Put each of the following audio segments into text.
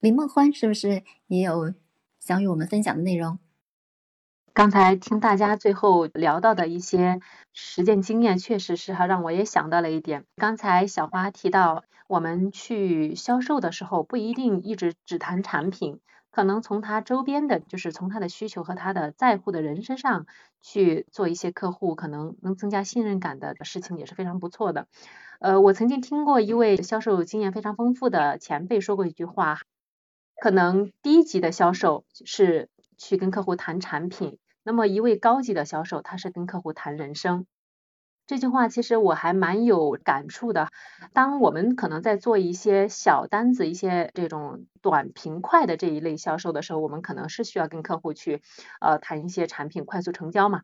林梦欢是不是也有想与我们分享的内容？刚才听大家最后聊到的一些实践经验，确实是哈，让我也想到了一点。刚才小花提到，我们去销售的时候，不一定一直只谈产品，可能从他周边的，就是从他的需求和他的在乎的人身上去做一些客户可能能增加信任感的事情，也是非常不错的。呃，我曾经听过一位销售经验非常丰富的前辈说过一句话，可能低级的销售是去跟客户谈产品。那么一位高级的销售，他是跟客户谈人生。这句话其实我还蛮有感触的。当我们可能在做一些小单子、一些这种短平快的这一类销售的时候，我们可能是需要跟客户去呃谈一些产品，快速成交嘛。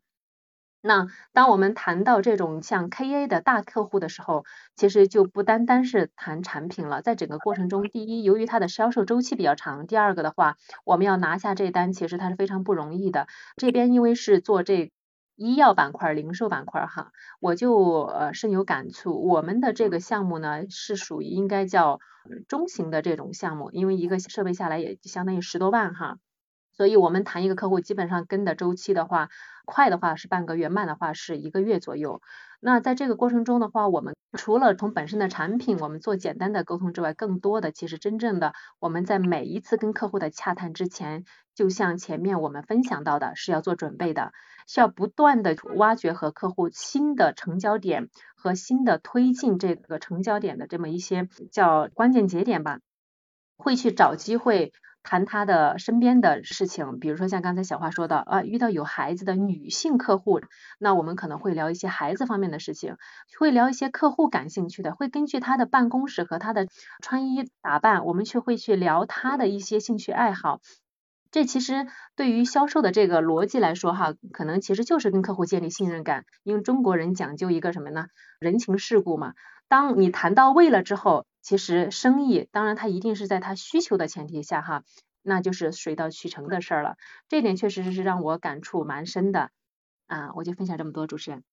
那当我们谈到这种像 KA 的大客户的时候，其实就不单单是谈产品了。在整个过程中，第一，由于它的销售周期比较长；第二个的话，我们要拿下这单，其实它是非常不容易的。这边因为是做这医药板块、零售板块哈，我就呃深有感触。我们的这个项目呢，是属于应该叫中型的这种项目，因为一个设备下来也相当于十多万哈。所以我们谈一个客户，基本上跟的周期的话，快的话是半个月，慢的话是一个月左右。那在这个过程中的话，我们除了从本身的产品我们做简单的沟通之外，更多的其实真正的我们在每一次跟客户的洽谈之前，就像前面我们分享到的，是要做准备的，需要不断的挖掘和客户新的成交点和新的推进这个成交点的这么一些叫关键节点吧，会去找机会。谈他的身边的事情，比如说像刚才小花说的啊，遇到有孩子的女性客户，那我们可能会聊一些孩子方面的事情，会聊一些客户感兴趣的，会根据他的办公室和他的穿衣打扮，我们去会去聊他的一些兴趣爱好。这其实对于销售的这个逻辑来说哈，可能其实就是跟客户建立信任感，因为中国人讲究一个什么呢？人情世故嘛。当你谈到位了之后。其实生意，当然它一定是在他需求的前提下哈，那就是水到渠成的事儿了。这点确实是让我感触蛮深的啊，我就分享这么多，主持人。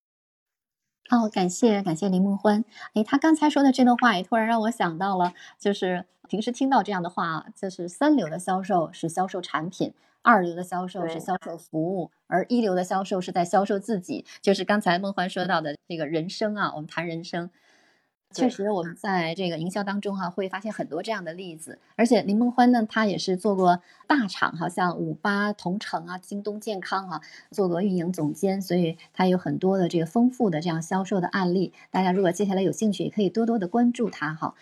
哦，感谢感谢林梦欢。哎，他刚才说的这段话也突然让我想到了，就是平时听到这样的话，就是三流的销售是销售产品，二流的销售是销售服务，而一流的销售是在销售自己。就是刚才梦欢说到的这个人生啊，我们谈人生。确实，我们在这个营销当中哈，会发现很多这样的例子。而且林梦欢呢，他也是做过大厂，好像五八同城啊、京东健康啊，做过运营总监，所以他有很多的这个丰富的这样销售的案例。大家如果接下来有兴趣，也可以多多的关注他哈。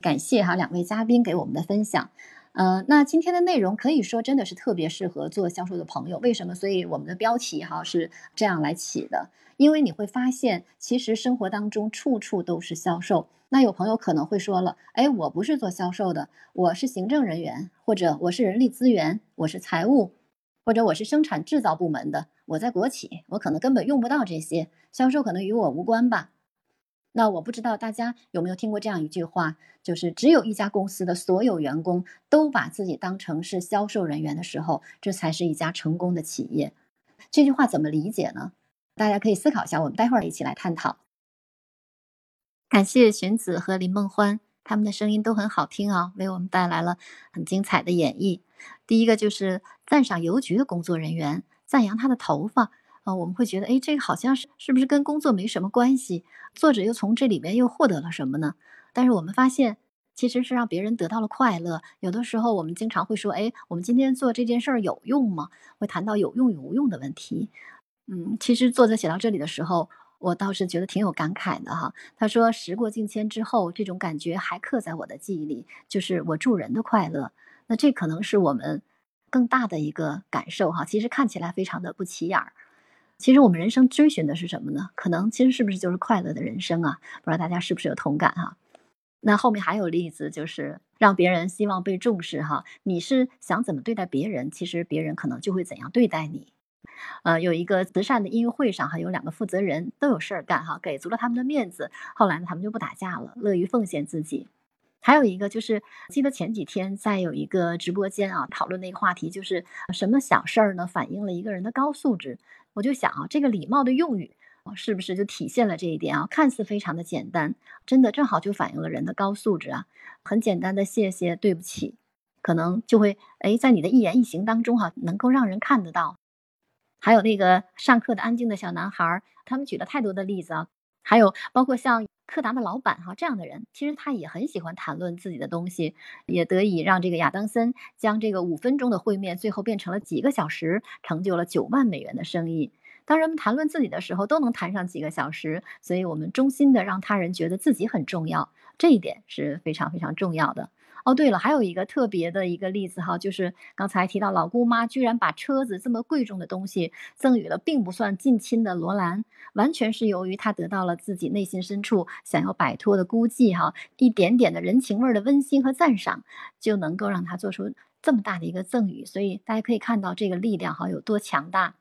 感谢哈两位嘉宾给我们的分享。呃，那今天的内容可以说真的是特别适合做销售的朋友。为什么？所以我们的标题哈是这样来起的。因为你会发现，其实生活当中处处都是销售。那有朋友可能会说了，哎，我不是做销售的，我是行政人员，或者我是人力资源，我是财务，或者我是生产制造部门的，我在国企，我可能根本用不到这些销售，可能与我无关吧。那我不知道大家有没有听过这样一句话，就是只有一家公司的所有员工都把自己当成是销售人员的时候，这才是一家成功的企业。这句话怎么理解呢？大家可以思考一下，我们待会儿一起来探讨。感谢玄子和林梦欢，他们的声音都很好听啊，为我们带来了很精彩的演绎。第一个就是赞赏邮局的工作人员，赞扬他的头发啊，我们会觉得，哎，这个好像是是不是跟工作没什么关系？作者又从这里面又获得了什么呢？但是我们发现，其实是让别人得到了快乐。有的时候我们经常会说，哎，我们今天做这件事儿有用吗？会谈到有用与无用的问题。嗯，其实作者写到这里的时候，我倒是觉得挺有感慨的哈。他说：“时过境迁之后，这种感觉还刻在我的记忆里，就是我助人的快乐。那这可能是我们更大的一个感受哈。其实看起来非常的不起眼儿。其实我们人生追寻的是什么呢？可能其实是不是就是快乐的人生啊？不知道大家是不是有同感哈？那后面还有例子，就是让别人希望被重视哈。你是想怎么对待别人，其实别人可能就会怎样对待你。”呃，有一个慈善的音乐会上哈，有两个负责人都有事儿干哈，给足了他们的面子。后来呢，他们就不打架了，乐于奉献自己。还有一个就是，记得前几天在有一个直播间啊，讨论的一个话题就是什么小事儿呢，反映了一个人的高素质。我就想啊，这个礼貌的用语是不是就体现了这一点啊？看似非常的简单，真的正好就反映了人的高素质啊。很简单的谢谢，对不起。可能就会哎，在你的一言一行当中哈，能够让人看得到。还有那个上课的安静的小男孩，他们举了太多的例子啊。还有包括像柯达的老板哈这样的人，其实他也很喜欢谈论自己的东西，也得以让这个亚当森将这个五分钟的会面最后变成了几个小时，成就了九万美元的生意。当人们谈论自己的时候，都能谈上几个小时，所以我们衷心的让他人觉得自己很重要，这一点是非常非常重要的。哦，对了，还有一个特别的一个例子哈，就是刚才提到老姑妈居然把车子这么贵重的东西赠予了并不算近亲的罗兰，完全是由于她得到了自己内心深处想要摆脱的孤寂哈，一点点的人情味的温馨和赞赏，就能够让她做出这么大的一个赠予，所以大家可以看到这个力量哈有多强大。